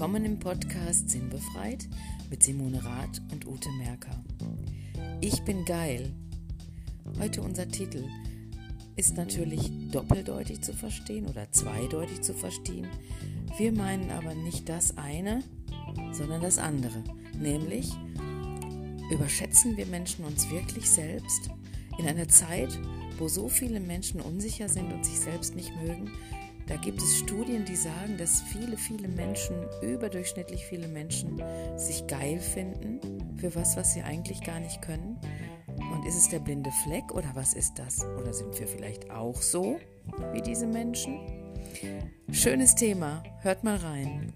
Willkommen im Podcast Sinnbefreit mit Simone Rath und Ute Merker. Ich bin geil. Heute unser Titel ist natürlich doppeldeutig zu verstehen oder zweideutig zu verstehen. Wir meinen aber nicht das eine, sondern das andere. Nämlich, überschätzen wir Menschen uns wirklich selbst in einer Zeit, wo so viele Menschen unsicher sind und sich selbst nicht mögen, da gibt es Studien, die sagen, dass viele, viele Menschen, überdurchschnittlich viele Menschen, sich geil finden für was, was sie eigentlich gar nicht können. Und ist es der blinde Fleck oder was ist das? Oder sind wir vielleicht auch so wie diese Menschen? Schönes Thema, hört mal rein.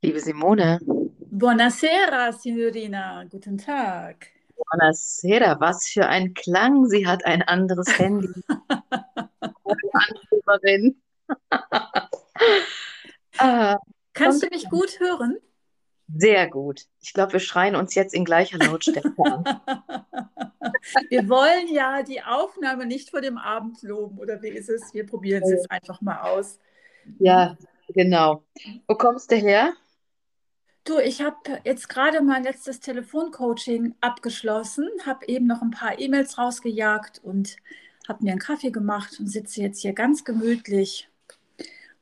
Liebe Simone. Buonasera, Signorina. Guten Tag. Buonasera, was für ein Klang. Sie hat ein anderes Handy. Anführerin. ah, Kannst du mich gut hören? Sehr gut. Ich glaube, wir schreien uns jetzt in gleicher Lautstärke an. wir wollen ja die Aufnahme nicht vor dem Abend loben, oder wie ist es? Wir probieren es jetzt einfach mal aus. Ja, genau. Wo kommst du her? Du, ich habe jetzt gerade mein letztes Telefoncoaching abgeschlossen, habe eben noch ein paar E-Mails rausgejagt und habe mir einen Kaffee gemacht und sitze jetzt hier ganz gemütlich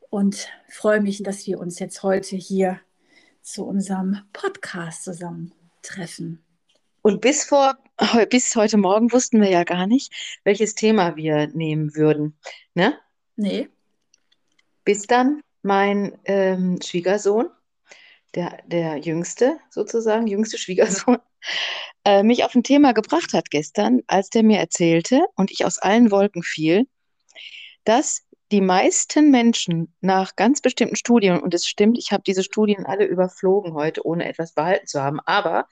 und freue mich, dass wir uns jetzt heute hier zu unserem Podcast zusammentreffen. Und bis vor bis heute Morgen wussten wir ja gar nicht, welches Thema wir nehmen würden. Ne? Nee. Bis dann mein ähm, Schwiegersohn der, der Jüngste sozusagen, jüngste Schwiegersohn, äh, mich auf ein Thema gebracht hat gestern, als der mir erzählte und ich aus allen Wolken fiel, dass die meisten Menschen nach ganz bestimmten Studien, und es stimmt, ich habe diese Studien alle überflogen heute, ohne etwas behalten zu haben, aber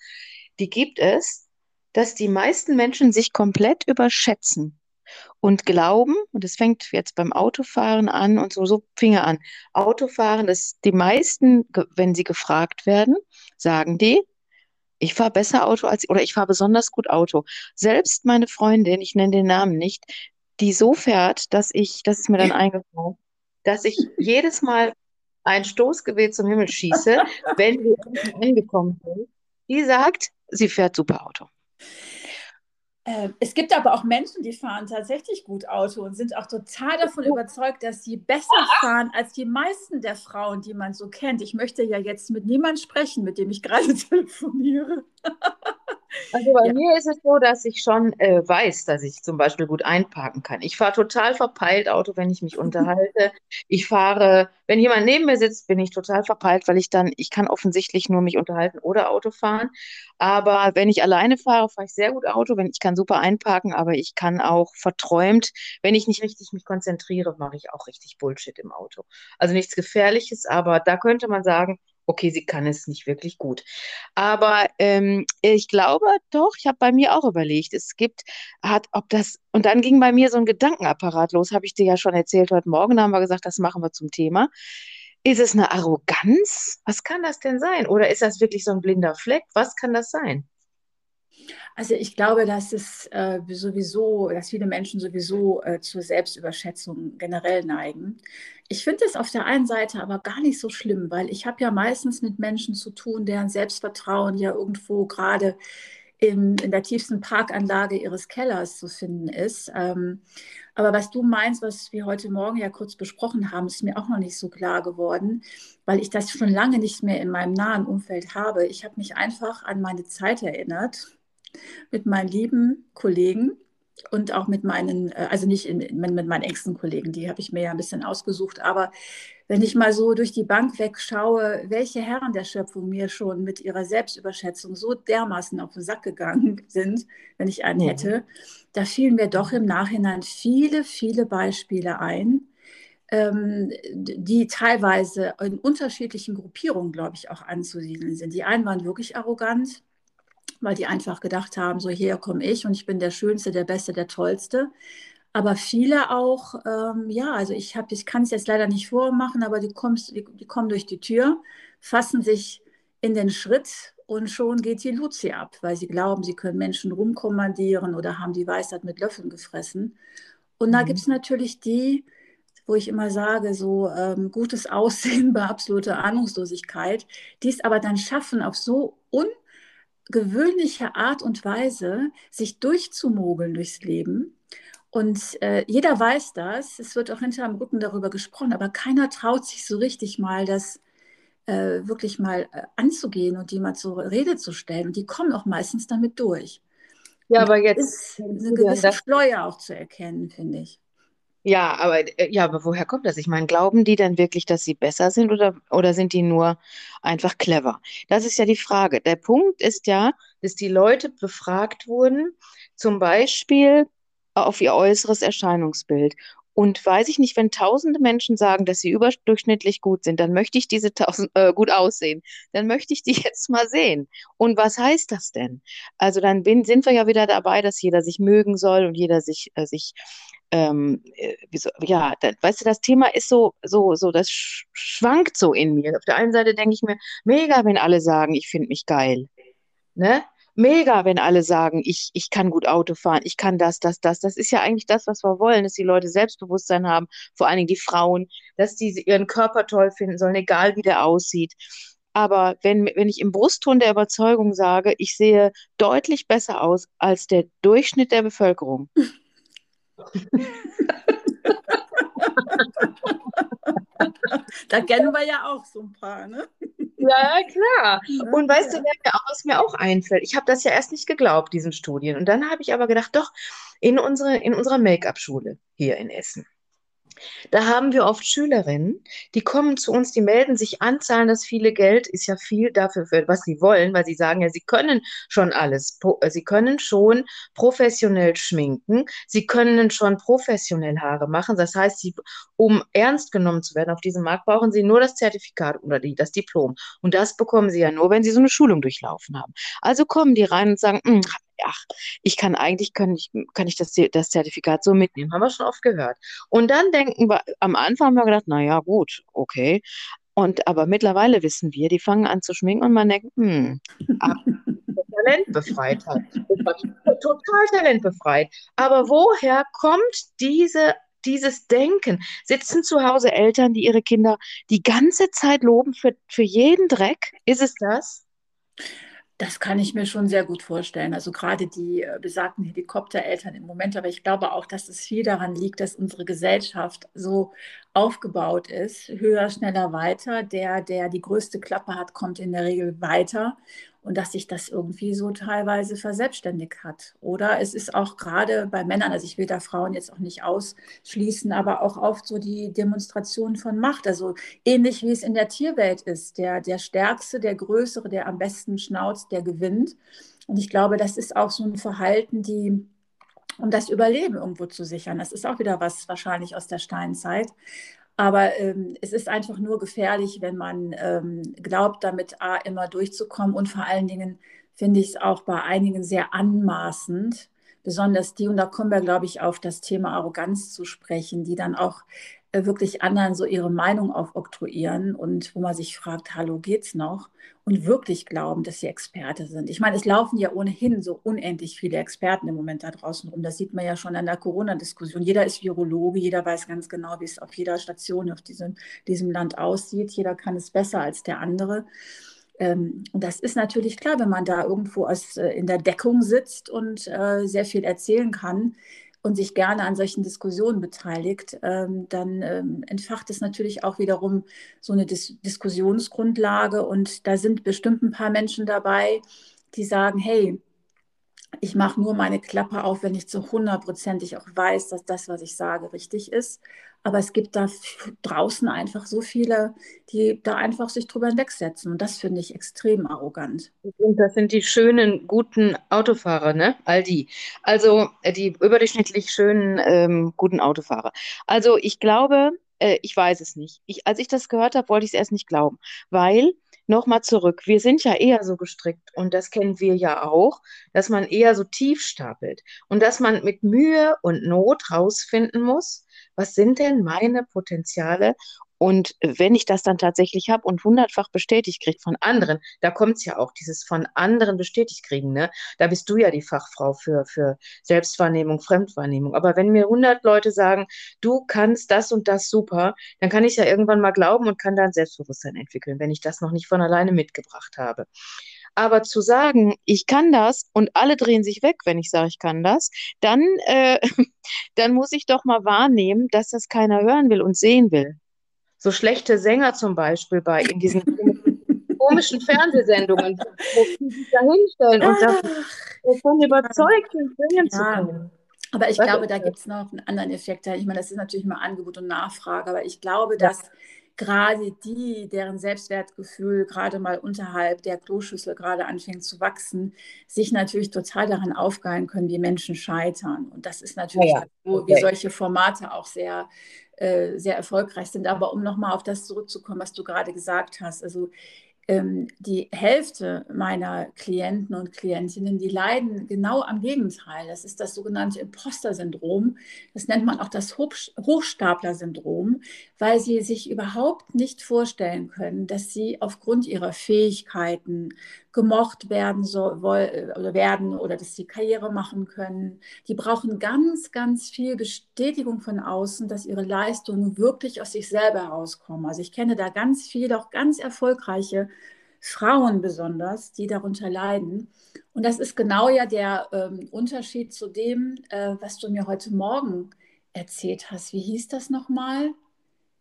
die gibt es, dass die meisten Menschen sich komplett überschätzen und glauben, und es fängt jetzt beim Autofahren an und so, so fing er an. Autofahren, dass die meisten, wenn sie gefragt werden, sagen die, ich fahre besser Auto als, oder ich fahre besonders gut Auto. Selbst meine Freundin, ich nenne den Namen nicht, die so fährt, dass ich, das ist mir dann eingefallen, dass ich jedes Mal ein Stoßgebet zum Himmel schieße, wenn wir angekommen sind. Die sagt, sie fährt super Auto. Äh, es gibt aber auch Menschen, die fahren tatsächlich gut Auto und sind auch total davon überzeugt, dass sie besser fahren als die meisten der Frauen, die man so kennt. Ich möchte ja jetzt mit niemandem sprechen, mit dem ich gerade telefoniere. Also bei ja. mir ist es so, dass ich schon äh, weiß, dass ich zum Beispiel gut einparken kann. Ich fahre total verpeilt Auto, wenn ich mich unterhalte. Ich fahre, wenn jemand neben mir sitzt, bin ich total verpeilt, weil ich dann, ich kann offensichtlich nur mich unterhalten oder Auto fahren. Aber wenn ich alleine fahre, fahre ich sehr gut Auto. Wenn ich kann super einparken, aber ich kann auch verträumt, wenn ich nicht richtig mich konzentriere, mache ich auch richtig Bullshit im Auto. Also nichts Gefährliches, aber da könnte man sagen, okay, sie kann es nicht wirklich gut. Aber ähm, ich glaube doch, ich habe bei mir auch überlegt, es gibt, hat, ob das, und dann ging bei mir so ein Gedankenapparat los, habe ich dir ja schon erzählt heute Morgen, haben wir gesagt, das machen wir zum Thema. Ist es eine Arroganz? Was kann das denn sein? Oder ist das wirklich so ein blinder Fleck? Was kann das sein? Also ich glaube, dass es äh, sowieso, dass viele Menschen sowieso äh, zur Selbstüberschätzung generell neigen. Ich finde es auf der einen Seite aber gar nicht so schlimm, weil ich habe ja meistens mit Menschen zu tun, deren Selbstvertrauen ja irgendwo gerade in, in der tiefsten Parkanlage ihres Kellers zu finden ist. Ähm, aber was du meinst, was wir heute Morgen ja kurz besprochen haben, ist mir auch noch nicht so klar geworden, weil ich das schon lange nicht mehr in meinem nahen Umfeld habe. Ich habe mich einfach an meine Zeit erinnert, mit meinen lieben Kollegen und auch mit meinen, äh, also nicht in, mit meinen engsten Kollegen, die habe ich mir ja ein bisschen ausgesucht, aber wenn ich mal so durch die Bank wegschaue, welche Herren der Schöpfung mir schon mit ihrer Selbstüberschätzung so dermaßen auf den Sack gegangen sind, wenn ich einen hätte, da fielen mir doch im Nachhinein viele, viele Beispiele ein, ähm, die teilweise in unterschiedlichen Gruppierungen, glaube ich, auch anzusiedeln sind. Die einen waren wirklich arrogant, weil die einfach gedacht haben, so hier komme ich und ich bin der Schönste, der Beste, der Tollste. Aber viele auch, ähm, ja, also ich habe, ich kann es jetzt leider nicht vormachen, aber die, kommst, die, die kommen durch die Tür, fassen sich in den Schritt und schon geht die Luzi ab, weil sie glauben, sie können Menschen rumkommandieren oder haben die Weisheit mit Löffeln gefressen. Und da mhm. gibt es natürlich die, wo ich immer sage, so ähm, gutes Aussehen bei absoluter Ahnungslosigkeit, die es aber dann schaffen, auf so ungewöhnliche Art und Weise sich durchzumogeln durchs Leben. Und äh, jeder weiß das, es wird auch hinter dem Rücken darüber gesprochen, aber keiner traut sich so richtig mal, das äh, wirklich mal äh, anzugehen und die mal zur Rede zu stellen. Und die kommen auch meistens damit durch. Ja, aber jetzt ist eine gewisse Schleuer auch zu erkennen, finde ich. Ja, aber, äh, ja, aber woher kommt das? Ich meine, glauben die denn wirklich, dass sie besser sind oder, oder sind die nur einfach clever? Das ist ja die Frage. Der Punkt ist ja, dass die Leute befragt wurden, zum Beispiel auf ihr äußeres Erscheinungsbild. Und weiß ich nicht, wenn tausende Menschen sagen, dass sie überdurchschnittlich gut sind, dann möchte ich diese tausend äh, gut aussehen. Dann möchte ich die jetzt mal sehen. Und was heißt das denn? Also dann bin, sind wir ja wieder dabei, dass jeder sich mögen soll und jeder sich, äh, sich ähm, äh, so, ja, da, weißt du, das Thema ist so, so, so, das schwankt so in mir. Auf der einen Seite denke ich mir, mega, wenn alle sagen, ich finde mich geil. Ne? Mega, wenn alle sagen, ich, ich kann gut Auto fahren, ich kann das, das, das. Das ist ja eigentlich das, was wir wollen, dass die Leute Selbstbewusstsein haben, vor allen Dingen die Frauen, dass die ihren Körper toll finden sollen, egal wie der aussieht. Aber wenn, wenn ich im Brustton der Überzeugung sage, ich sehe deutlich besser aus als der Durchschnitt der Bevölkerung, da kennen wir ja auch so ein paar, ne? Ja, klar. Und weißt du, was mir auch einfällt? Ich habe das ja erst nicht geglaubt, diesen Studien. Und dann habe ich aber gedacht, doch, in, unsere, in unserer Make-up-Schule hier in Essen da haben wir oft Schülerinnen, die kommen zu uns, die melden sich an, zahlen das viele Geld, ist ja viel dafür, was sie wollen, weil sie sagen ja, sie können schon alles. Äh, sie können schon professionell schminken, sie können schon professionell Haare machen. Das heißt, sie, um ernst genommen zu werden auf diesem Markt, brauchen sie nur das Zertifikat oder die, das Diplom. Und das bekommen sie ja nur, wenn sie so eine Schulung durchlaufen haben. Also kommen die rein und sagen, hm, ach, ich kann eigentlich, kann ich, kann ich das, das Zertifikat so mitnehmen. Haben wir schon oft gehört. Und dann denken wir, am Anfang haben wir gedacht, naja, gut, okay. Und aber mittlerweile wissen wir, die fangen an zu schminken und man denkt, hm, ach, Talent befreit hat. Total talentbefreit. Aber woher kommt diese dieses Denken. Sitzen zu Hause Eltern, die ihre Kinder die ganze Zeit loben für, für jeden Dreck? Ist es das? Das kann ich mir schon sehr gut vorstellen. Also gerade die äh, besagten Helikoptereltern im Moment. Aber ich glaube auch, dass es viel daran liegt, dass unsere Gesellschaft so aufgebaut ist. Höher, schneller, weiter. Der, der die größte Klappe hat, kommt in der Regel weiter und dass sich das irgendwie so teilweise verselbstständigt hat. Oder es ist auch gerade bei Männern, also ich will da Frauen jetzt auch nicht ausschließen, aber auch oft so die Demonstration von Macht, also ähnlich wie es in der Tierwelt ist. Der, der Stärkste, der Größere, der am besten schnauzt, der gewinnt. Und ich glaube, das ist auch so ein Verhalten, die um das Überleben irgendwo zu sichern. Das ist auch wieder was wahrscheinlich aus der Steinzeit. Aber ähm, es ist einfach nur gefährlich, wenn man ähm, glaubt, damit A, immer durchzukommen. Und vor allen Dingen finde ich es auch bei einigen sehr anmaßend, besonders die, und da kommen wir, glaube ich, auf das Thema Arroganz zu sprechen, die dann auch wirklich anderen so ihre Meinung aufoktroyieren und wo man sich fragt, hallo, geht's noch? Und wirklich glauben, dass sie Experte sind. Ich meine, es laufen ja ohnehin so unendlich viele Experten im Moment da draußen rum. Das sieht man ja schon an der Corona-Diskussion. Jeder ist Virologe, jeder weiß ganz genau, wie es auf jeder Station auf diesem, diesem Land aussieht. Jeder kann es besser als der andere. Ähm, und das ist natürlich klar, wenn man da irgendwo aus, äh, in der Deckung sitzt und äh, sehr viel erzählen kann und sich gerne an solchen Diskussionen beteiligt, ähm, dann ähm, entfacht es natürlich auch wiederum so eine Dis Diskussionsgrundlage. Und da sind bestimmt ein paar Menschen dabei, die sagen, hey, ich mache nur meine Klappe auf, wenn ich zu hundertprozentig auch weiß, dass das, was ich sage, richtig ist. Aber es gibt da draußen einfach so viele, die da einfach sich drüber hinwegsetzen. Und das finde ich extrem arrogant. Und das sind die schönen, guten Autofahrer, ne? All die. Also äh, die überdurchschnittlich schönen, ähm, guten Autofahrer. Also ich glaube, äh, ich weiß es nicht. Ich, als ich das gehört habe, wollte ich es erst nicht glauben. Weil nochmal zurück. Wir sind ja eher so gestrickt und das kennen wir ja auch, dass man eher so tief stapelt und dass man mit Mühe und Not rausfinden muss, was sind denn meine Potenziale Und wenn ich das dann tatsächlich habe und hundertfach bestätigt kriege von anderen, da kommt es ja auch, dieses von anderen bestätigt kriegen, ne? Da bist du ja die Fachfrau für, für Selbstwahrnehmung, Fremdwahrnehmung. Aber wenn mir hundert Leute sagen, du kannst das und das super, dann kann ich ja irgendwann mal glauben und kann dann Selbstbewusstsein entwickeln, wenn ich das noch nicht von alleine mitgebracht habe. Aber zu sagen, ich kann das und alle drehen sich weg, wenn ich sage, ich kann das, dann, äh, dann muss ich doch mal wahrnehmen, dass das keiner hören will und sehen will. So schlechte Sänger zum Beispiel bei in diesen komischen Fernsehsendungen, wo sie sich da hinstellen und davon überzeugt sind, singen zu können. Aber ich Was glaube, da gibt es noch einen anderen Effekt. Ich meine, das ist natürlich mal Angebot und Nachfrage, aber ich glaube, dass gerade die, deren Selbstwertgefühl gerade mal unterhalb der Kloschüssel gerade anfängt zu wachsen, sich natürlich total daran aufgeilen können, wie Menschen scheitern. Und das ist natürlich, ja, ja. so, wie solche Formate auch sehr, äh, sehr erfolgreich sind. Aber um nochmal auf das zurückzukommen, was du gerade gesagt hast, also ähm, die Hälfte meiner Klienten und Klientinnen, die leiden genau am Gegenteil. Das ist das sogenannte Imposter-Syndrom. Das nennt man auch das Hochstapler-Syndrom, weil sie sich überhaupt nicht vorstellen können, dass sie aufgrund ihrer Fähigkeiten gemocht werden soll, oder werden oder dass sie Karriere machen können. Die brauchen ganz, ganz viel Bestätigung von außen, dass ihre Leistungen wirklich aus sich selber herauskommen. Also ich kenne da ganz viele, auch ganz erfolgreiche Frauen besonders, die darunter leiden. Und das ist genau ja der ähm, Unterschied zu dem, äh, was du mir heute Morgen erzählt hast. Wie hieß das nochmal?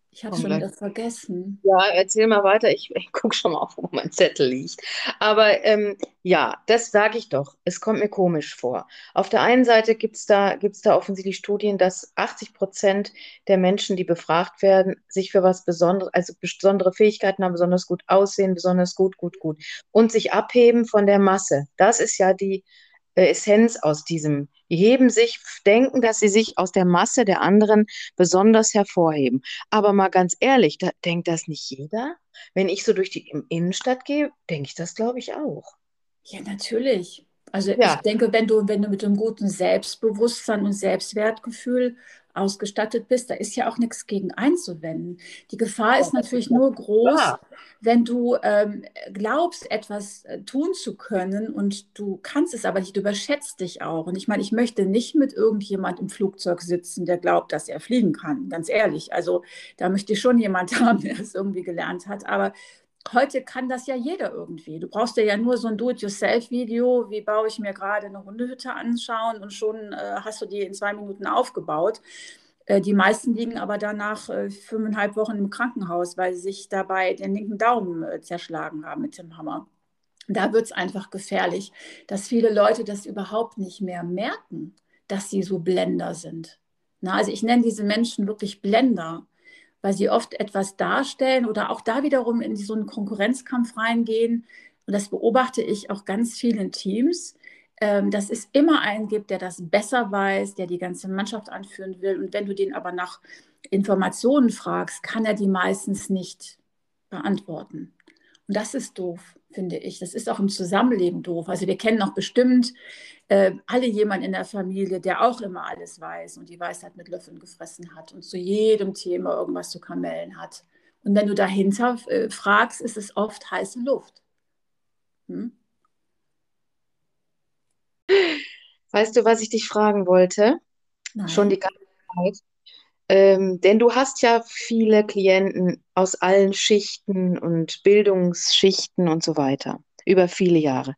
Ich habe schon wieder vergessen. Ja, erzähl mal weiter. Ich, ich gucke schon mal auf, wo mein Zettel liegt. Aber ähm, ja, das sage ich doch. Es kommt mir komisch vor. Auf der einen Seite gibt es da, gibt's da offensichtlich Studien, dass 80 Prozent der Menschen, die befragt werden, sich für was Besonderes, also besondere Fähigkeiten haben, besonders gut aussehen, besonders gut, gut, gut und sich abheben von der Masse. Das ist ja die Essenz aus diesem. Die heben sich, denken, dass sie sich aus der Masse der anderen besonders hervorheben. Aber mal ganz ehrlich, da, denkt das nicht jeder? Wenn ich so durch die Innenstadt gehe, denke ich das, glaube ich, auch. Ja, natürlich. Also ja. ich denke, wenn du, wenn du mit einem guten Selbstbewusstsein und Selbstwertgefühl ausgestattet bist, da ist ja auch nichts gegen einzuwenden. Die Gefahr ist natürlich nur groß, wenn du ähm, glaubst, etwas äh, tun zu können und du kannst es aber nicht, du überschätzt dich auch. Und ich meine, ich möchte nicht mit irgendjemand im Flugzeug sitzen, der glaubt, dass er fliegen kann, ganz ehrlich. Also da möchte ich schon jemand haben, der es irgendwie gelernt hat. Aber heute kann das ja jeder irgendwie. Du brauchst ja nur so ein Do-it-yourself-Video, wie baue ich mir gerade eine Hundehütte anschauen und schon äh, hast du die in zwei Minuten aufgebaut. Äh, die meisten liegen aber danach äh, fünfeinhalb Wochen im Krankenhaus, weil sie sich dabei den linken Daumen äh, zerschlagen haben mit dem Hammer. Da wird es einfach gefährlich, dass viele Leute das überhaupt nicht mehr merken, dass sie so Blender sind. Na, also ich nenne diese Menschen wirklich Blender weil sie oft etwas darstellen oder auch da wiederum in so einen Konkurrenzkampf reingehen. Und das beobachte ich auch ganz vielen Teams, ähm, dass es immer einen gibt, der das besser weiß, der die ganze Mannschaft anführen will. Und wenn du den aber nach Informationen fragst, kann er die meistens nicht beantworten. Und das ist doof, finde ich. Das ist auch im Zusammenleben doof. Also wir kennen auch bestimmt äh, alle jemanden in der Familie, der auch immer alles weiß und die Weisheit mit Löffeln gefressen hat und zu jedem Thema irgendwas zu kamellen hat. Und wenn du dahinter äh, fragst, ist es oft heiße Luft. Hm? Weißt du, was ich dich fragen wollte? Nein. Schon die ganze Zeit. Ähm, denn du hast ja viele Klienten aus allen Schichten und Bildungsschichten und so weiter über viele Jahre.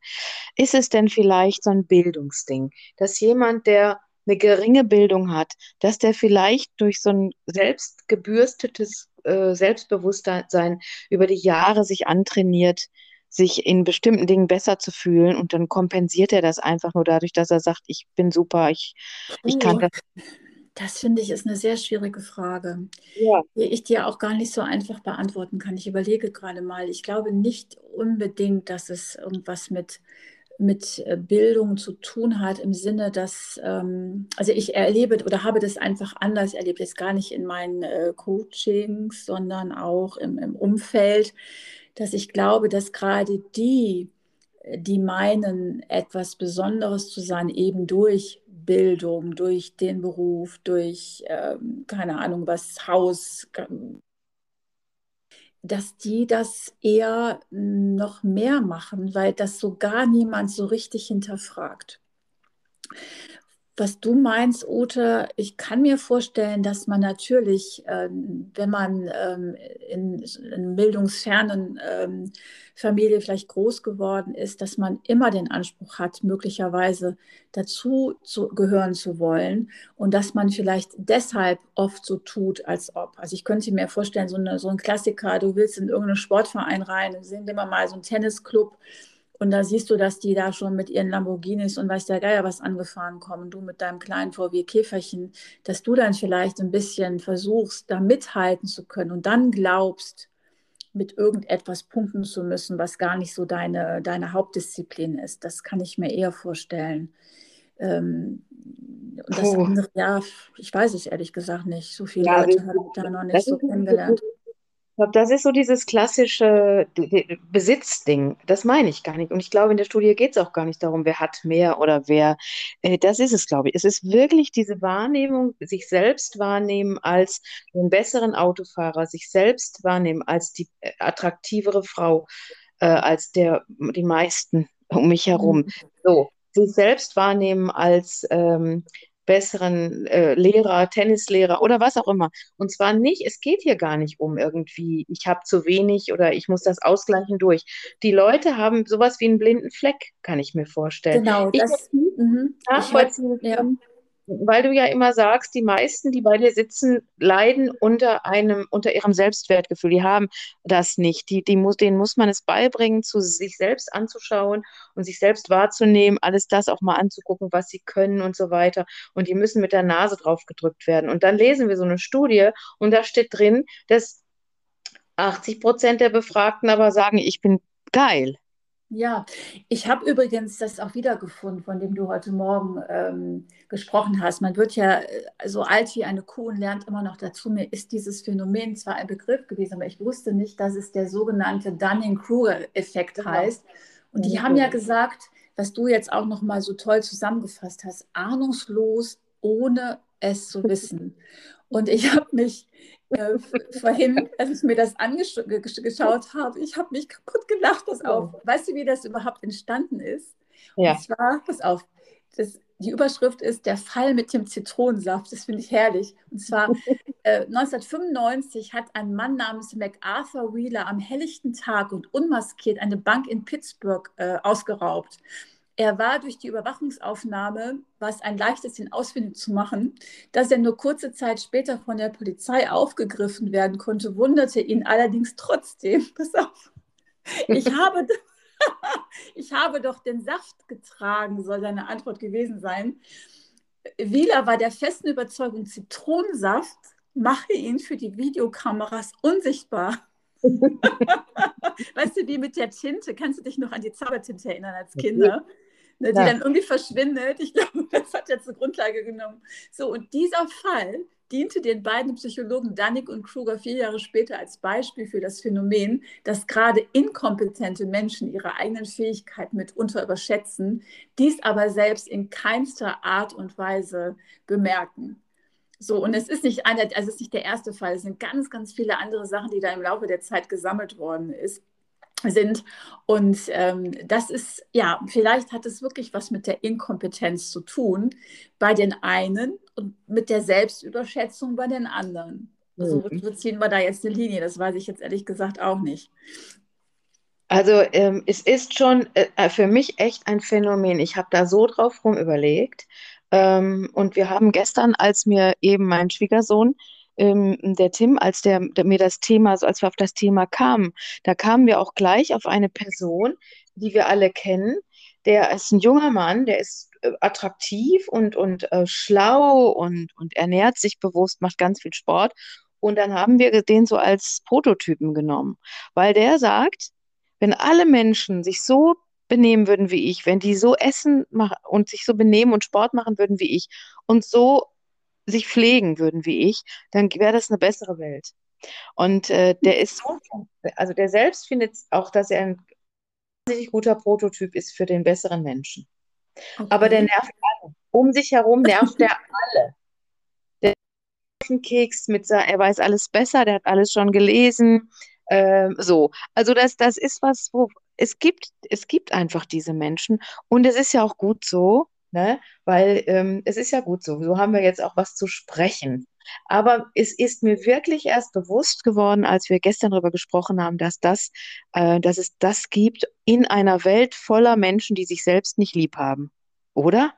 Ist es denn vielleicht so ein Bildungsding, dass jemand, der eine geringe Bildung hat, dass der vielleicht durch so ein selbstgebürstetes äh, Selbstbewusstsein über die Jahre sich antrainiert, sich in bestimmten Dingen besser zu fühlen und dann kompensiert er das einfach nur dadurch, dass er sagt, ich bin super, ich, ich kann das. Das finde ich ist eine sehr schwierige Frage, ja. die ich dir auch gar nicht so einfach beantworten kann. Ich überlege gerade mal. Ich glaube nicht unbedingt, dass es irgendwas mit, mit äh, Bildung zu tun hat, im Sinne, dass, ähm, also ich erlebe oder habe das einfach anders erlebt, jetzt gar nicht in meinen äh, Coachings, sondern auch im, im Umfeld, dass ich glaube, dass gerade die, die meinen, etwas Besonderes zu sein, eben durch Bildung, durch den Beruf, durch, ähm, keine Ahnung, was Haus, dass die das eher noch mehr machen, weil das so gar niemand so richtig hinterfragt. Was du meinst, Ute, ich kann mir vorstellen, dass man natürlich, ähm, wenn man ähm, in, in bildungsfernen ähm, Familie vielleicht groß geworden ist, dass man immer den Anspruch hat, möglicherweise dazu zu, gehören zu wollen und dass man vielleicht deshalb oft so tut, als ob. Also ich könnte mir vorstellen, so, eine, so ein Klassiker, du willst in irgendeinen Sportverein rein, sehen wir mal so einen Tennisclub, und da siehst du, dass die da schon mit ihren Lamborghinis und weiß der Geier was angefahren kommen, du mit deinem kleinen VW Käferchen, dass du dann vielleicht ein bisschen versuchst, da mithalten zu können und dann glaubst, mit irgendetwas punkten zu müssen, was gar nicht so deine, deine Hauptdisziplin ist. Das kann ich mir eher vorstellen. Ähm, und das andere, ja, ich weiß es ehrlich gesagt nicht. So viele ja, Leute habe ich da noch nicht so kennengelernt glaube, das ist so dieses klassische Besitzding. Das meine ich gar nicht. Und ich glaube, in der Studie geht es auch gar nicht darum, wer hat mehr oder wer. Äh, das ist es, glaube ich. Es ist wirklich diese Wahrnehmung, sich selbst wahrnehmen als den besseren Autofahrer, sich selbst wahrnehmen als die äh, attraktivere Frau, äh, als der, die meisten um mich herum. Mhm. So, sich selbst wahrnehmen als ähm, besseren äh, Lehrer, Tennislehrer oder was auch immer. Und zwar nicht, es geht hier gar nicht um irgendwie, ich habe zu wenig oder ich muss das ausgleichen durch. Die Leute haben sowas wie einen blinden Fleck, kann ich mir vorstellen. Genau, das ich, mhm. nachvollziehen ich, ja weil du ja immer sagst, die meisten, die bei dir sitzen, leiden unter einem, unter ihrem Selbstwertgefühl. Die haben das nicht. Die, die muss, denen muss man es beibringen, zu sich selbst anzuschauen und sich selbst wahrzunehmen, alles das auch mal anzugucken, was sie können und so weiter. Und die müssen mit der Nase drauf gedrückt werden. Und dann lesen wir so eine Studie und da steht drin, dass 80 Prozent der Befragten aber sagen, ich bin geil. Ja, ich habe übrigens das auch wiedergefunden, von dem du heute Morgen ähm, gesprochen hast. Man wird ja äh, so alt wie eine Kuh und lernt immer noch dazu. Mir ist dieses Phänomen zwar ein Begriff gewesen, aber ich wusste nicht, dass es der sogenannte Dunning-Kruger-Effekt genau. heißt. Und die ja, haben ja gesagt, was du jetzt auch noch mal so toll zusammengefasst hast, ahnungslos, ohne es zu wissen. Und ich habe mich äh, vorhin, als ich mir das angeschaut habe, ich habe mich kaputt gelacht, pass auf. Oh. Weißt du, wie das überhaupt entstanden ist? Ja. Und zwar, pass auf, das, die Überschrift ist Der Fall mit dem Zitronensaft. Das finde ich herrlich. Und zwar äh, 1995 hat ein Mann namens MacArthur Wheeler am helllichten Tag und unmaskiert eine Bank in Pittsburgh äh, ausgeraubt. Er war durch die Überwachungsaufnahme, was ein leichtes, ihn ausfindig zu machen, dass er nur kurze Zeit später von der Polizei aufgegriffen werden konnte, wunderte ihn allerdings trotzdem. Pass auf. Ich habe, ich habe doch den Saft getragen, soll seine Antwort gewesen sein. Wieler war der festen Überzeugung, Zitronensaft mache ihn für die Videokameras unsichtbar. weißt du, wie mit der Tinte, kannst du dich noch an die Zaubertinte erinnern als Kinder? Ne, die ja. dann irgendwie verschwindet. Ich glaube, das hat jetzt eine Grundlage genommen. So, und dieser Fall diente den beiden Psychologen Dannig und Kruger vier Jahre später als Beispiel für das Phänomen, dass gerade inkompetente Menschen ihre eigenen Fähigkeiten mitunter überschätzen, dies aber selbst in keinster Art und Weise bemerken. So, und es ist nicht einer, also es ist nicht der erste Fall, es sind ganz, ganz viele andere Sachen, die da im Laufe der Zeit gesammelt worden ist sind. Und ähm, das ist, ja, vielleicht hat es wirklich was mit der Inkompetenz zu tun bei den einen und mit der Selbstüberschätzung bei den anderen. Also mhm. ziehen wir da jetzt eine Linie? Das weiß ich jetzt ehrlich gesagt auch nicht. Also ähm, es ist schon äh, für mich echt ein Phänomen. Ich habe da so drauf rum überlegt. Ähm, und wir haben gestern, als mir eben mein Schwiegersohn ähm, der Tim, als der, der, mir das Thema, so als wir auf das Thema kamen, da kamen wir auch gleich auf eine Person, die wir alle kennen. Der ist ein junger Mann, der ist äh, attraktiv und, und äh, schlau und, und ernährt sich bewusst, macht ganz viel Sport. Und dann haben wir den so als Prototypen genommen, weil der sagt, wenn alle Menschen sich so benehmen würden wie ich, wenn die so essen und sich so benehmen und Sport machen würden wie ich und so sich pflegen würden wie ich, dann wäre das eine bessere Welt. Und äh, der ist so, also der selbst findet auch, dass er ein wahnsinnig guter Prototyp ist für den besseren Menschen. Okay. Aber der nervt alle. Um sich herum nervt der alle. Der Keks mit er weiß alles besser, der hat alles schon gelesen, Ähm, so, also das, das ist was, wo es gibt, es gibt einfach diese Menschen und es ist ja auch gut so, ne? Weil ähm, es ist ja gut so. So haben wir jetzt auch was zu sprechen. Aber es ist mir wirklich erst bewusst geworden, als wir gestern darüber gesprochen haben, dass das, äh, dass es das gibt in einer Welt voller Menschen, die sich selbst nicht lieb haben. Oder?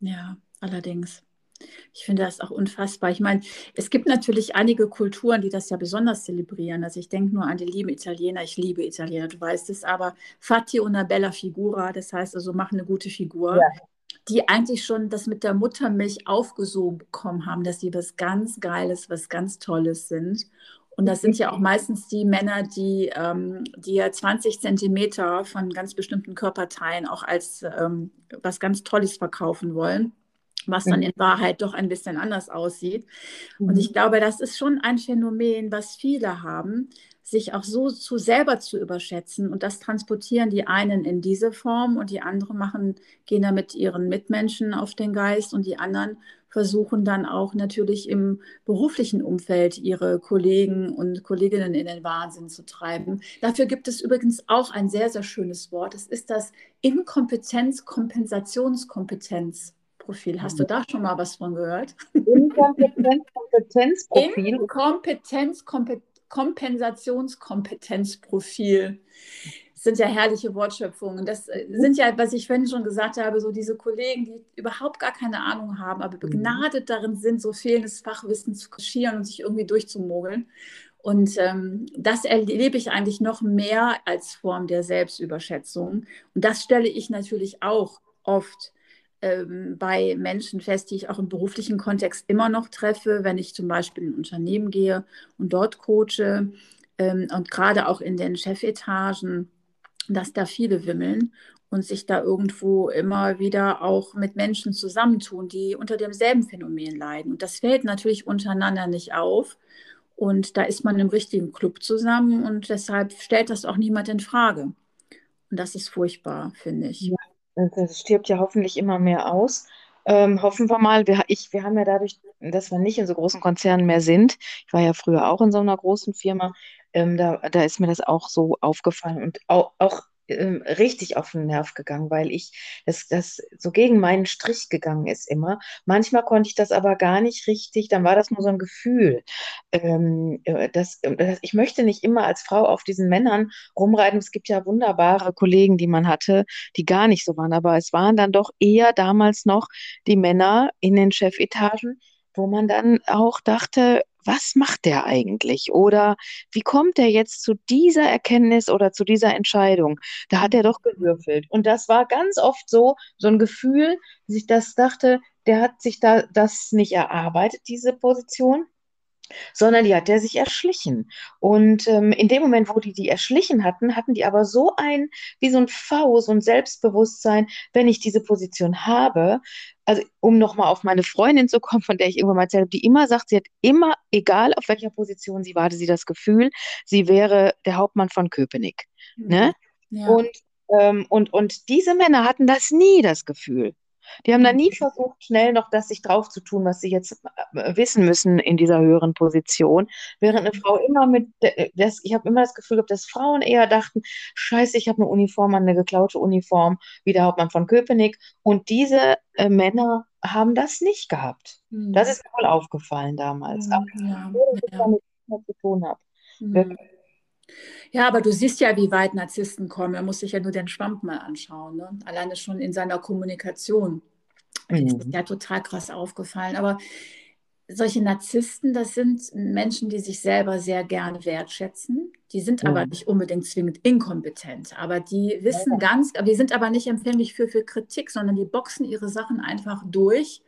Ja, allerdings. Ich finde das auch unfassbar. Ich meine, es gibt natürlich einige Kulturen, die das ja besonders zelebrieren. Also ich denke nur an die lieben Italiener. Ich liebe Italiener, du weißt es. Aber fatti una bella figura, das heißt also, mach eine gute Figur. Ja die eigentlich schon das mit der Muttermilch aufgesogen bekommen haben, dass sie was ganz Geiles, was ganz Tolles sind. Und das sind ja auch meistens die Männer, die, ähm, die ja 20 Zentimeter von ganz bestimmten Körperteilen auch als ähm, was ganz Tolles verkaufen wollen, was dann in Wahrheit doch ein bisschen anders aussieht. Und ich mhm. glaube, das ist schon ein Phänomen, was viele haben, sich auch so zu selber zu überschätzen. Und das transportieren die einen in diese Form und die anderen machen, gehen da mit ihren Mitmenschen auf den Geist und die anderen versuchen dann auch natürlich im beruflichen Umfeld ihre Kollegen und Kolleginnen in den Wahnsinn zu treiben. Dafür gibt es übrigens auch ein sehr, sehr schönes Wort. Es ist das Inkompetenz-Kompensationskompetenz-Profil. Hast du da schon mal was von gehört? Inkompetenz-Kompetenzprofil. Inkompetenz-Kompetenz. Kompensationskompetenzprofil. Das sind ja herrliche Wortschöpfungen. Das äh, sind ja, was ich vorhin schon gesagt habe, so diese Kollegen, die überhaupt gar keine Ahnung haben, aber mhm. begnadet darin sind, so fehlendes Fachwissen zu kaschieren und sich irgendwie durchzumogeln. Und ähm, das erlebe ich eigentlich noch mehr als Form der Selbstüberschätzung. Und das stelle ich natürlich auch oft ähm, bei Menschen fest, die ich auch im beruflichen Kontext immer noch treffe, wenn ich zum Beispiel in ein Unternehmen gehe und dort coache ähm, und gerade auch in den Chefetagen, dass da viele wimmeln und sich da irgendwo immer wieder auch mit Menschen zusammentun, die unter demselben Phänomen leiden. Und das fällt natürlich untereinander nicht auf. Und da ist man im richtigen Club zusammen und deshalb stellt das auch niemand in Frage. Und das ist furchtbar, finde ich. Ja, das stirbt ja hoffentlich immer mehr aus. Ähm, hoffen wir mal, wir, ich, wir haben ja dadurch, dass wir nicht in so großen Konzernen mehr sind, ich war ja früher auch in so einer großen Firma, ähm, da, da ist mir das auch so aufgefallen und auch, auch ähm, richtig auf den Nerv gegangen, weil ich das, das so gegen meinen Strich gegangen ist immer. Manchmal konnte ich das aber gar nicht richtig, dann war das nur so ein Gefühl. Ähm, äh, das, äh, das, ich möchte nicht immer als Frau auf diesen Männern rumreiten. Es gibt ja wunderbare Kollegen, die man hatte, die gar nicht so waren, aber es waren dann doch eher damals noch die Männer in den Chefetagen, wo man dann auch dachte, was macht der eigentlich? Oder wie kommt er jetzt zu dieser Erkenntnis oder zu dieser Entscheidung? Da hat er doch gewürfelt. Und das war ganz oft so, so ein Gefühl, dass ich das dachte, der hat sich da das nicht erarbeitet, diese Position, sondern die hat er sich erschlichen. Und ähm, in dem Moment, wo die die erschlichen hatten, hatten die aber so ein, wie so ein V, so ein Selbstbewusstsein, wenn ich diese Position habe, also um nochmal auf meine Freundin zu kommen, von der ich irgendwann mal erzählt habe, die immer sagt, sie hat immer, egal auf welcher Position sie war, hatte sie das Gefühl, sie wäre der Hauptmann von Köpenick. Mhm. Ne? Ja. Und, ähm, und, und diese Männer hatten das nie, das Gefühl. Die haben da nie versucht, schnell noch das sich drauf zu tun, was sie jetzt äh, wissen müssen in dieser höheren Position. Während eine Frau immer mit, das, ich habe immer das Gefühl gehabt, dass Frauen eher dachten, scheiße, ich habe eine Uniform eine geklaute Uniform, wie der Hauptmann von Köpenick. Und diese äh, Männer haben das nicht gehabt. Mhm. Das ist mir wohl aufgefallen damals. Mhm, Aber ja, ich ja. damit zu tun habe. Mhm. Ja, aber du siehst ja, wie weit Narzissten kommen. Er muss sich ja nur den Schwamp mal anschauen. Ne? Alleine schon in seiner Kommunikation. Mhm. Das ist ja total krass aufgefallen. Aber solche Narzissten, das sind Menschen, die sich selber sehr gerne wertschätzen. Die sind mhm. aber nicht unbedingt zwingend inkompetent. Aber die wissen ja. ganz, die sind aber nicht empfänglich für, für Kritik, sondern die boxen ihre Sachen einfach durch,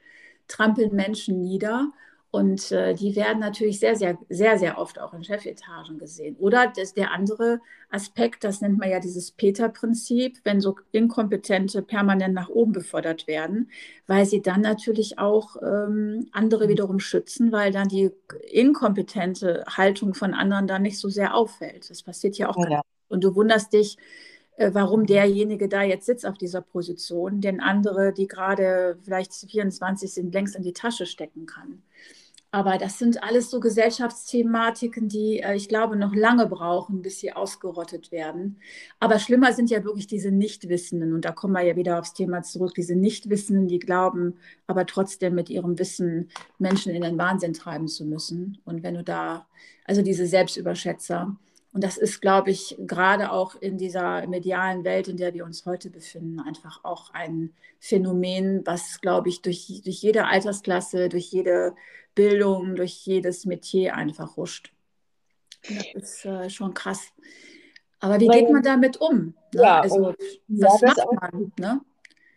trampeln Menschen nieder und äh, die werden natürlich sehr, sehr, sehr, sehr oft auch in Chefetagen gesehen. Oder das, der andere Aspekt, das nennt man ja dieses Peter-Prinzip, wenn so Inkompetente permanent nach oben befördert werden, weil sie dann natürlich auch ähm, andere wiederum schützen, weil dann die inkompetente Haltung von anderen dann nicht so sehr auffällt. Das passiert ja auch. Ja. Und du wunderst dich, äh, warum derjenige da jetzt sitzt auf dieser Position, denn andere, die gerade vielleicht 24 sind, längst in die Tasche stecken kann. Aber das sind alles so Gesellschaftsthematiken, die äh, ich glaube noch lange brauchen, bis sie ausgerottet werden. Aber schlimmer sind ja wirklich diese Nichtwissenden. Und da kommen wir ja wieder aufs Thema zurück. Diese Nichtwissenden, die glauben, aber trotzdem mit ihrem Wissen Menschen in den Wahnsinn treiben zu müssen. Und wenn du da, also diese Selbstüberschätzer, und das ist, glaube ich, gerade auch in dieser medialen Welt, in der wir uns heute befinden, einfach auch ein Phänomen, was, glaube ich, durch, durch jede Altersklasse, durch jede Bildung, durch jedes Metier einfach huscht. Das ist äh, schon krass. Aber wie geht man damit um? Ne? Ja, also, was ja, macht man? Ne?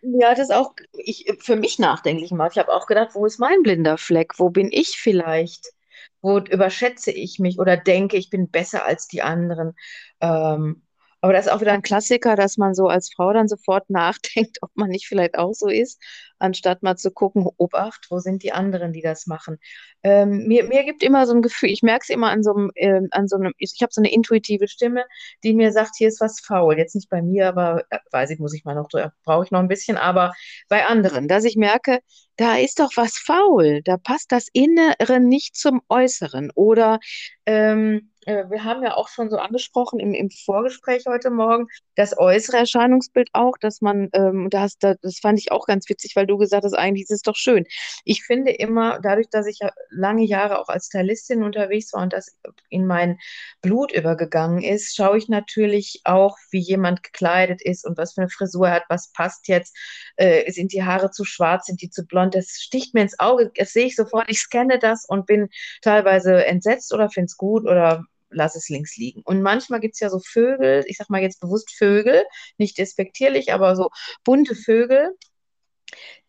Ja, das ist auch ich, für mich nachdenklich gemacht. Ich habe auch gedacht, wo ist mein blinder Fleck? Wo bin ich vielleicht? Wo überschätze ich mich oder denke, ich bin besser als die anderen? Ähm, aber das ist auch wieder ein Klassiker, dass man so als Frau dann sofort nachdenkt, ob man nicht vielleicht auch so ist, anstatt mal zu gucken, Obacht, wo sind die anderen, die das machen. Ähm, mir, mir gibt immer so ein Gefühl, ich merke es immer an so einem, äh, an so einem, ich, ich habe so eine intuitive Stimme, die mir sagt, hier ist was faul. Jetzt nicht bei mir, aber äh, weiß ich, muss ich mal noch, brauche ich noch ein bisschen, aber bei anderen, dass ich merke, da ist doch was faul, da passt das Innere nicht zum Äußeren oder ähm, äh, wir haben ja auch schon so angesprochen im, im Vorgespräch heute Morgen, das äußere Erscheinungsbild auch, dass man, ähm, das, das fand ich auch ganz witzig, weil du gesagt hast, eigentlich ist es doch schön. Ich finde immer, dadurch, dass ich ja lange Jahre auch als Stylistin unterwegs war und das in mein Blut übergegangen ist, schaue ich natürlich auch, wie jemand gekleidet ist und was für eine Frisur er hat, was passt jetzt, äh, sind die Haare zu schwarz, sind die zu blond, das sticht mir ins Auge, das sehe ich sofort, ich scanne das und bin teilweise entsetzt oder finde es gut oder lass es links liegen. Und manchmal gibt es ja so Vögel, ich sage mal jetzt bewusst Vögel, nicht despektierlich, aber so bunte Vögel,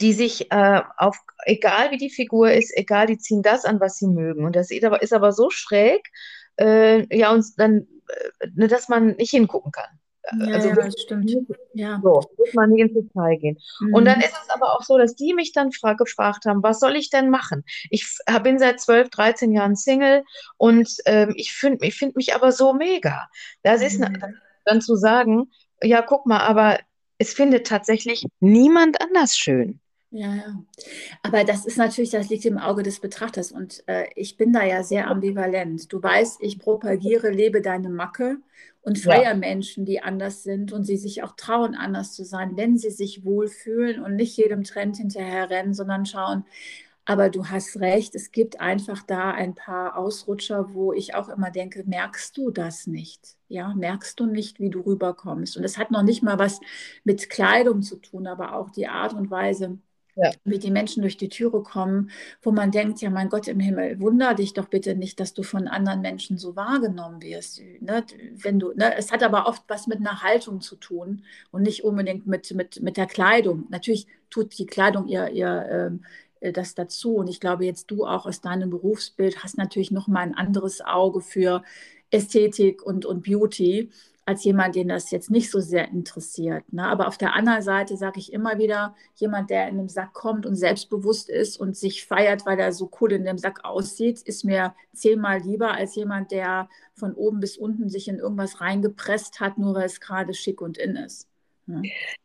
die sich äh, auf, egal wie die Figur ist, egal, die ziehen das an, was sie mögen. Und das ist aber, ist aber so schräg, äh, ja, und dann, äh, dass man nicht hingucken kann. Ja, also, ja, stimmt. Ja. So, muss man nicht ins Detail gehen. Mhm. Und dann ist es aber auch so, dass die mich dann gefragt haben, was soll ich denn machen? Ich bin seit 12, 13 Jahren Single und ähm, ich finde ich find mich aber so mega. Das mhm. ist dann zu sagen, ja, guck mal, aber es findet tatsächlich niemand anders schön. Ja, ja. Aber das ist natürlich, das liegt im Auge des Betrachters. Und äh, ich bin da ja sehr ambivalent. Du weißt, ich propagiere, lebe deine Macke und feiere ja. Menschen, die anders sind und sie sich auch trauen, anders zu sein, wenn sie sich wohlfühlen und nicht jedem Trend hinterher rennen, sondern schauen, aber du hast recht, es gibt einfach da ein paar Ausrutscher, wo ich auch immer denke, merkst du das nicht? Ja, merkst du nicht, wie du rüberkommst? Und es hat noch nicht mal was mit Kleidung zu tun, aber auch die Art und Weise, ja. wie die Menschen durch die Türe kommen, wo man denkt, ja mein Gott im Himmel, wunder dich doch bitte nicht, dass du von anderen Menschen so wahrgenommen wirst. Ne? Wenn du, ne? Es hat aber oft was mit einer Haltung zu tun und nicht unbedingt mit, mit, mit der Kleidung. Natürlich tut die Kleidung ihr, ihr ähm, äh, das dazu. Und ich glaube, jetzt du auch aus deinem Berufsbild hast natürlich noch mal ein anderes Auge für Ästhetik und, und Beauty als jemand, den das jetzt nicht so sehr interessiert. Ne? Aber auf der anderen Seite sage ich immer wieder, jemand, der in einem Sack kommt und selbstbewusst ist und sich feiert, weil er so cool in dem Sack aussieht, ist mir zehnmal lieber als jemand, der von oben bis unten sich in irgendwas reingepresst hat, nur weil es gerade schick und in ist.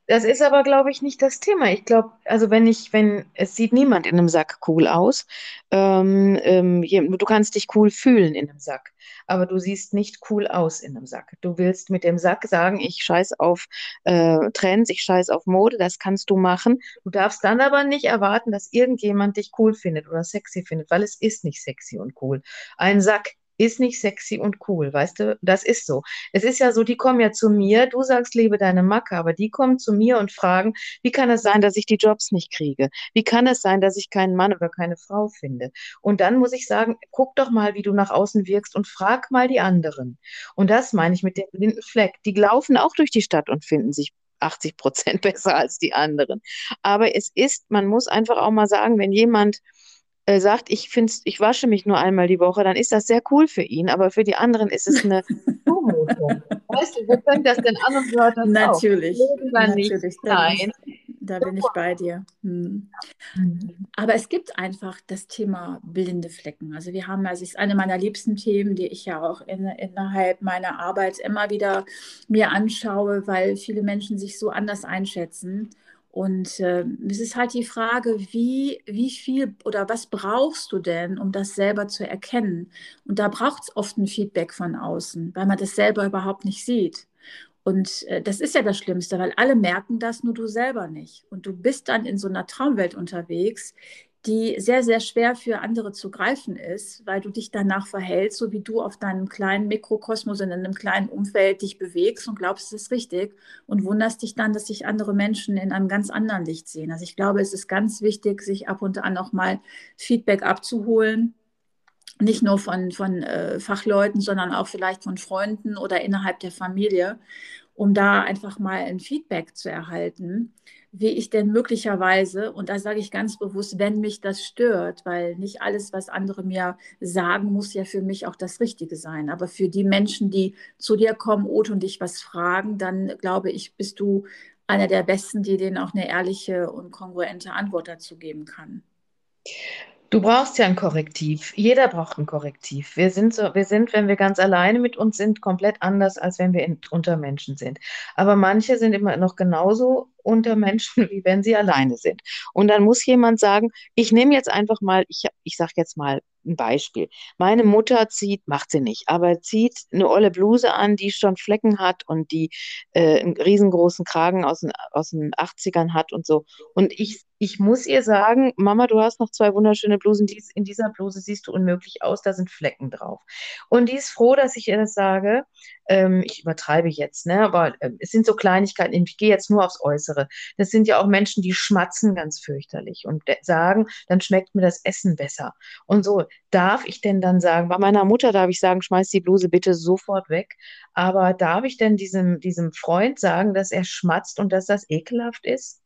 Das ist aber, glaube ich, nicht das Thema. Ich glaube, also wenn ich, wenn, es sieht niemand in einem Sack cool aus. Ähm, ähm, du kannst dich cool fühlen in einem Sack, aber du siehst nicht cool aus in einem Sack. Du willst mit dem Sack sagen, ich scheiß auf äh, Trends, ich scheiß auf Mode, das kannst du machen. Du darfst dann aber nicht erwarten, dass irgendjemand dich cool findet oder sexy findet, weil es ist nicht sexy und cool. Ein Sack ist nicht sexy und cool, weißt du? Das ist so. Es ist ja so, die kommen ja zu mir, du sagst, liebe deine Macke, aber die kommen zu mir und fragen, wie kann es sein, dass ich die Jobs nicht kriege? Wie kann es sein, dass ich keinen Mann oder keine Frau finde? Und dann muss ich sagen, guck doch mal, wie du nach außen wirkst und frag mal die anderen. Und das meine ich mit dem blinden Fleck. Die laufen auch durch die Stadt und finden sich 80 Prozent besser als die anderen. Aber es ist, man muss einfach auch mal sagen, wenn jemand äh, sagt, ich find's, ich wasche mich nur einmal die Woche, dann ist das sehr cool für ihn, aber für die anderen ist es eine Zumutung. weißt du, wo fängt das denn an und hört das Natürlich, natürlich. Nein. Da bin ich bei dir. Hm. Mhm. Aber es gibt einfach das Thema blinde Flecken. Also wir haben, also es ist eine meiner liebsten Themen, die ich ja auch in, innerhalb meiner Arbeit immer wieder mir anschaue, weil viele Menschen sich so anders einschätzen. Und äh, es ist halt die Frage, wie, wie viel oder was brauchst du denn, um das selber zu erkennen? Und da braucht es oft ein Feedback von außen, weil man das selber überhaupt nicht sieht. Und äh, das ist ja das Schlimmste, weil alle merken das, nur du selber nicht. Und du bist dann in so einer Traumwelt unterwegs, die sehr, sehr schwer für andere zu greifen ist, weil du dich danach verhältst, so wie du auf deinem kleinen Mikrokosmos in einem kleinen Umfeld dich bewegst und glaubst, es ist richtig und wunderst dich dann, dass sich andere Menschen in einem ganz anderen Licht sehen. Also ich glaube, es ist ganz wichtig, sich ab und an auch mal Feedback abzuholen. Nicht nur von, von äh, Fachleuten, sondern auch vielleicht von Freunden oder innerhalb der Familie, um da einfach mal ein Feedback zu erhalten wie ich denn möglicherweise, und da sage ich ganz bewusst, wenn mich das stört, weil nicht alles, was andere mir sagen, muss ja für mich auch das Richtige sein. Aber für die Menschen, die zu dir kommen, Ot und dich was fragen, dann glaube ich, bist du einer der Besten, die denen auch eine ehrliche und kongruente Antwort dazu geben kann. Du brauchst ja ein Korrektiv. Jeder braucht ein Korrektiv. Wir sind so, wir sind, wenn wir ganz alleine mit uns sind, komplett anders, als wenn wir in, unter Menschen sind. Aber manche sind immer noch genauso unter Menschen, wie wenn sie alleine sind. Und dann muss jemand sagen, ich nehme jetzt einfach mal, ich, ich sage jetzt mal ein Beispiel. Meine Mutter zieht, macht sie nicht, aber zieht eine olle Bluse an, die schon Flecken hat und die äh, einen riesengroßen Kragen aus den, aus den 80ern hat und so. Und ich, ich muss ihr sagen, Mama, du hast noch zwei wunderschöne Blusen, die, in dieser Bluse siehst du unmöglich aus, da sind Flecken drauf. Und die ist froh, dass ich ihr das sage. Ähm, ich übertreibe jetzt, ne? aber äh, es sind so Kleinigkeiten, ich gehe jetzt nur aufs Äußere. Das sind ja auch Menschen, die schmatzen ganz fürchterlich und sagen, dann schmeckt mir das Essen besser. Und so, darf ich denn dann sagen, bei meiner Mutter darf ich sagen, schmeiß die Bluse bitte sofort weg. Aber darf ich denn diesem, diesem Freund sagen, dass er schmatzt und dass das ekelhaft ist?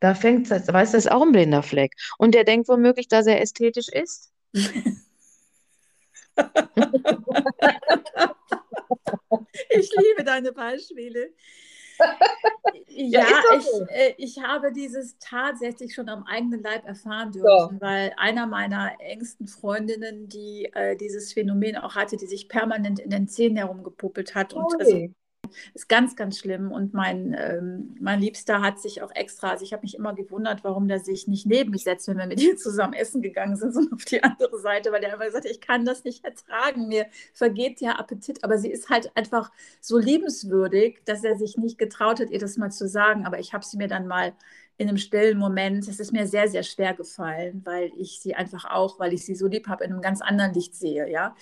Da fängt das, weißt du, das ist auch ein blinder Fleck. Und der denkt womöglich, dass er ästhetisch ist. ich liebe deine Beispiele. ja, ich, äh, ich habe dieses tatsächlich schon am eigenen Leib erfahren dürfen, so. weil einer meiner engsten Freundinnen, die äh, dieses Phänomen auch hatte, die sich permanent in den Zähnen herumgepuppelt hat und also, ist ganz, ganz schlimm. Und mein, ähm, mein Liebster hat sich auch extra, also ich habe mich immer gewundert, warum der sich nicht neben mich setzt, wenn wir mit ihm zusammen essen gegangen sind, sondern auf die andere Seite, weil der immer gesagt hat, ich kann das nicht ertragen, mir vergeht ja Appetit. Aber sie ist halt einfach so liebenswürdig, dass er sich nicht getraut hat, ihr das mal zu sagen. Aber ich habe sie mir dann mal in einem stillen Moment, es ist mir sehr, sehr schwer gefallen, weil ich sie einfach auch, weil ich sie so lieb habe, in einem ganz anderen Licht sehe, ja.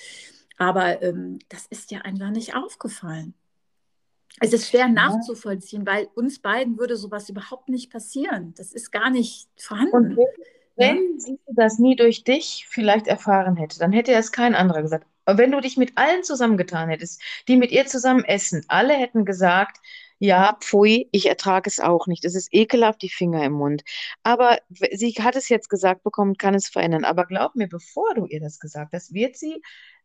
Aber ähm, das ist ja einfach nicht aufgefallen. Es ist schwer nachzuvollziehen, weil uns beiden würde sowas überhaupt nicht passieren. Das ist gar nicht vorhanden. Und wenn, sie das nie durch dich vielleicht erfahren hätte, dann hätte es kein anderer gesagt. Aber wenn du dich mit allen zusammengetan hättest, die mit ihr zusammen essen, alle hätten gesagt, ja, pfui, ich ertrage es auch nicht. Es ist ekelhaft, die Finger im Mund. Aber sie hat es jetzt gesagt bekommen, kann es verändern. Aber glaub mir, bevor du ihr das gesagt hast, wird sie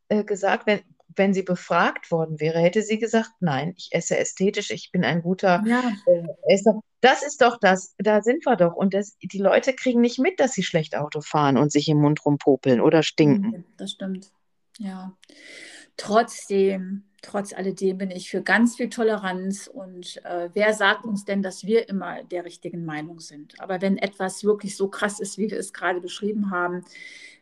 äh, gesagt, wenn, wenn sie befragt worden wäre, hätte sie gesagt, nein, ich esse ästhetisch, ich bin ein guter ja. äh, Esser. Das ist doch das, da sind wir doch. Und das, die Leute kriegen nicht mit, dass sie schlecht Auto fahren und sich im Mund rumpopeln oder stinken. Das stimmt. Ja. Trotzdem, trotz alledem bin ich für ganz viel Toleranz und äh, wer sagt uns denn, dass wir immer der richtigen Meinung sind? Aber wenn etwas wirklich so krass ist, wie wir es gerade beschrieben haben,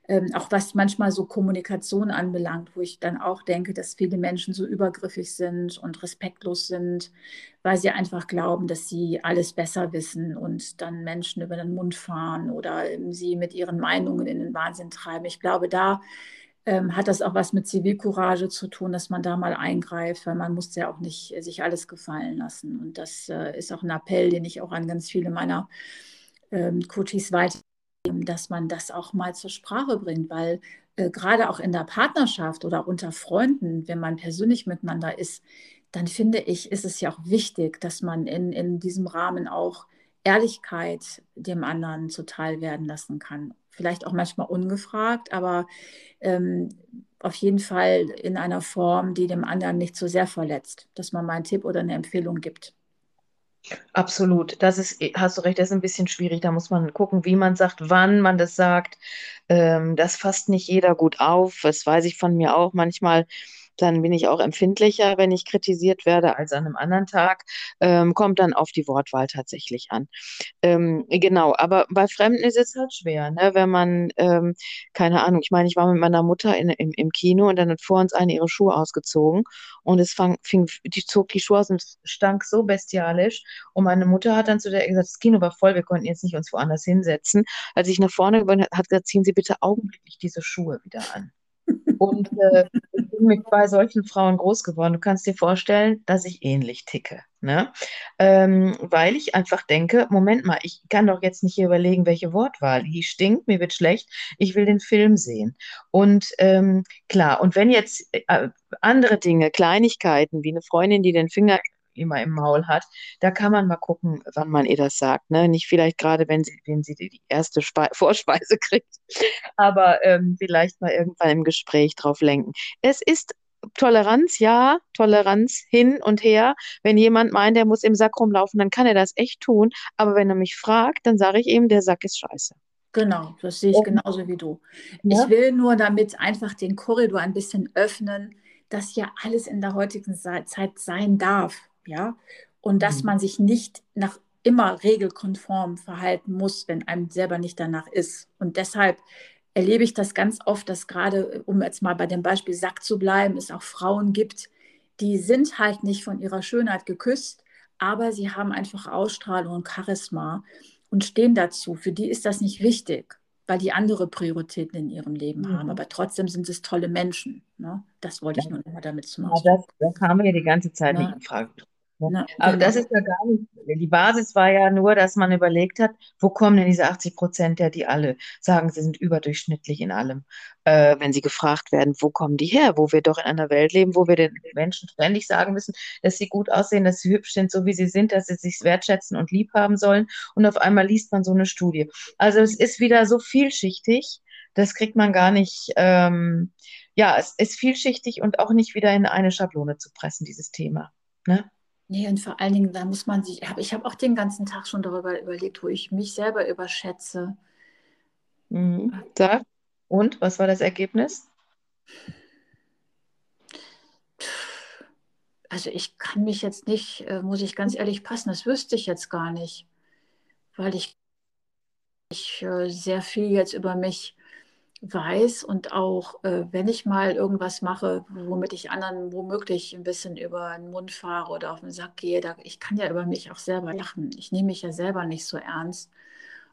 ähm, auch was manchmal so Kommunikation anbelangt, wo ich dann auch denke, dass viele Menschen so übergriffig sind und respektlos sind, weil sie einfach glauben, dass sie alles besser wissen und dann Menschen über den Mund fahren oder ähm, sie mit ihren Meinungen in den Wahnsinn treiben. Ich glaube, da ähm, hat das auch was mit Zivilcourage zu tun, dass man da mal eingreift, weil man muss ja auch nicht äh, sich alles gefallen lassen. Und das äh, ist auch ein Appell, den ich auch an ganz viele meiner ähm, Coaches weiter dass man das auch mal zur Sprache bringt, weil äh, gerade auch in der Partnerschaft oder unter Freunden, wenn man persönlich miteinander ist, dann finde ich, ist es ja auch wichtig, dass man in, in diesem Rahmen auch Ehrlichkeit dem anderen zuteil werden lassen kann. Vielleicht auch manchmal ungefragt, aber ähm, auf jeden Fall in einer Form, die dem anderen nicht so sehr verletzt, dass man mal einen Tipp oder eine Empfehlung gibt. Absolut. Das ist, hast du recht, das ist ein bisschen schwierig. Da muss man gucken, wie man sagt, wann man das sagt. Ähm, das fasst nicht jeder gut auf. Das weiß ich von mir auch. Manchmal dann bin ich auch empfindlicher, wenn ich kritisiert werde, als an einem anderen Tag. Ähm, kommt dann auf die Wortwahl tatsächlich an. Ähm, genau, aber bei Fremden ist es halt schwer, ne? wenn man, ähm, keine Ahnung, ich meine, ich war mit meiner Mutter in, im, im Kino und dann hat vor uns eine ihre Schuhe ausgezogen und es fang, fing, die zog die Schuhe aus und stank so bestialisch und meine Mutter hat dann zu der gesagt, das Kino war voll, wir konnten jetzt nicht uns woanders hinsetzen. Als ich nach vorne gegangen hat gesagt, ziehen Sie bitte augenblicklich diese Schuhe wieder an. Und äh, bin mit zwei solchen Frauen groß geworden. Du kannst dir vorstellen, dass ich ähnlich ticke. Ne? Ähm, weil ich einfach denke, Moment mal, ich kann doch jetzt nicht hier überlegen, welche Wortwahl. Die stinkt, mir wird schlecht, ich will den Film sehen. Und ähm, klar, und wenn jetzt äh, andere Dinge, Kleinigkeiten, wie eine Freundin, die den Finger immer im Maul hat. Da kann man mal gucken, wann man ihr das sagt. Ne? Nicht vielleicht gerade, wenn sie, wenn sie die erste Spe Vorspeise kriegt, aber ähm, vielleicht mal irgendwann im Gespräch drauf lenken. Es ist Toleranz, ja, Toleranz hin und her. Wenn jemand meint, er muss im Sack rumlaufen, dann kann er das echt tun. Aber wenn er mich fragt, dann sage ich ihm, der Sack ist scheiße. Genau, das sehe ich genauso wie du. Ja? Ich will nur damit einfach den Korridor ein bisschen öffnen, dass ja alles in der heutigen Zeit sein darf ja, und dass mhm. man sich nicht nach immer regelkonform verhalten muss, wenn einem selber nicht danach ist. Und deshalb erlebe ich das ganz oft, dass gerade, um jetzt mal bei dem Beispiel Sack zu bleiben, es auch Frauen gibt, die sind halt nicht von ihrer Schönheit geküsst, aber sie haben einfach Ausstrahlung und Charisma und stehen dazu. Für die ist das nicht wichtig, weil die andere Prioritäten in ihrem Leben mhm. haben. Aber trotzdem sind es tolle Menschen. Ne? Das wollte ich nur noch damit zu machen. Ja, das, das haben wir ja die ganze Zeit ja. nicht in Frage Ne? Aber genau. das ist ja gar nicht, die Basis war ja nur, dass man überlegt hat, wo kommen denn diese 80 Prozent her, die alle sagen, sie sind überdurchschnittlich in allem. Äh, wenn sie gefragt werden, wo kommen die her, wo wir doch in einer Welt leben, wo wir den Menschen ständig sagen müssen, dass sie gut aussehen, dass sie hübsch sind, so wie sie sind, dass sie sich wertschätzen und lieb haben sollen. Und auf einmal liest man so eine Studie. Also es ist wieder so vielschichtig, das kriegt man gar nicht, ähm, ja, es ist vielschichtig und auch nicht wieder in eine Schablone zu pressen, dieses Thema. Ne? Nee, und vor allen Dingen, da muss man sich, ich habe auch den ganzen Tag schon darüber überlegt, wo ich mich selber überschätze. Mhm. Da. Und was war das Ergebnis? Also ich kann mich jetzt nicht, äh, muss ich ganz ehrlich passen, das wüsste ich jetzt gar nicht, weil ich, ich äh, sehr viel jetzt über mich weiß und auch, äh, wenn ich mal irgendwas mache, womit ich anderen womöglich ein bisschen über den Mund fahre oder auf den Sack gehe, da, ich kann ja über mich auch selber lachen. Ich nehme mich ja selber nicht so ernst.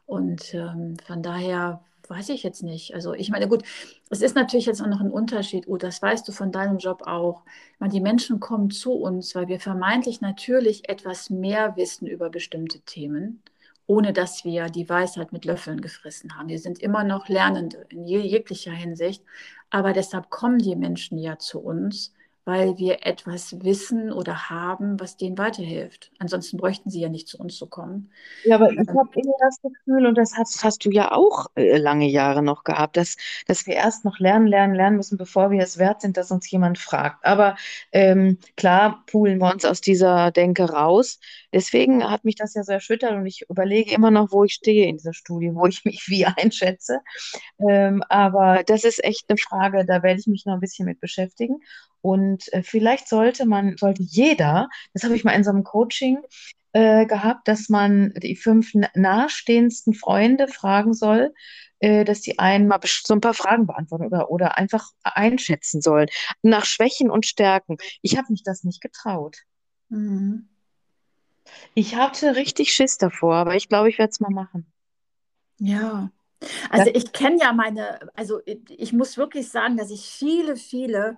Und ähm, von daher weiß ich jetzt nicht. Also ich meine, gut, es ist natürlich jetzt auch noch ein Unterschied. Oh, das weißt du von deinem Job auch. meine, die Menschen kommen zu uns, weil wir vermeintlich natürlich etwas mehr wissen über bestimmte Themen ohne dass wir die Weisheit mit Löffeln gefressen haben. Wir sind immer noch Lernende in jeglicher Hinsicht, aber deshalb kommen die Menschen ja zu uns, weil wir etwas wissen oder haben, was denen weiterhilft. Ansonsten bräuchten sie ja nicht zu uns zu kommen. Ja, aber ich ähm, habe immer das Gefühl, und das hast, hast du ja auch äh, lange Jahre noch gehabt, dass, dass wir erst noch lernen, lernen, lernen müssen, bevor wir es wert sind, dass uns jemand fragt. Aber ähm, klar, poolen wir uns aus dieser Denke raus. Deswegen hat mich das ja so erschüttert und ich überlege immer noch, wo ich stehe in dieser Studie, wo ich mich wie einschätze. Ähm, aber das ist echt eine Frage, da werde ich mich noch ein bisschen mit beschäftigen. Und äh, vielleicht sollte man, sollte jeder, das habe ich mal in so einem Coaching äh, gehabt, dass man die fünf nahestehendsten Freunde fragen soll, äh, dass die einen mal so ein paar Fragen beantworten oder, oder einfach einschätzen sollen. Nach Schwächen und Stärken. Ich habe mich das nicht getraut. Mhm. Ich hatte richtig Schiss davor, aber ich glaube, ich werde es mal machen. Ja, also ich kenne ja meine, also ich muss wirklich sagen, dass ich viele, viele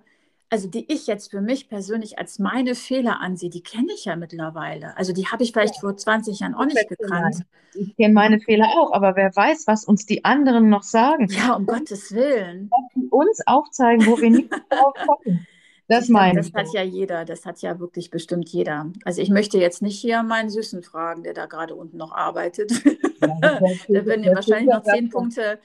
also die ich jetzt für mich persönlich als meine Fehler ansehe, die kenne ich ja mittlerweile. Also die habe ich vielleicht ja. vor 20 Jahren auch nicht gekannt. Ich kenne meine Fehler auch, aber wer weiß, was uns die anderen noch sagen. Ja, um Gottes Willen. Uns aufzeigen, wo wir nicht drauf kommen. Das meine ich. Das hat ja jeder, das hat ja wirklich bestimmt jeder. Also ich möchte jetzt nicht hier meinen Süßen fragen, der da gerade unten noch arbeitet. Ja, da würden mir wahrscheinlich noch zehn Punkte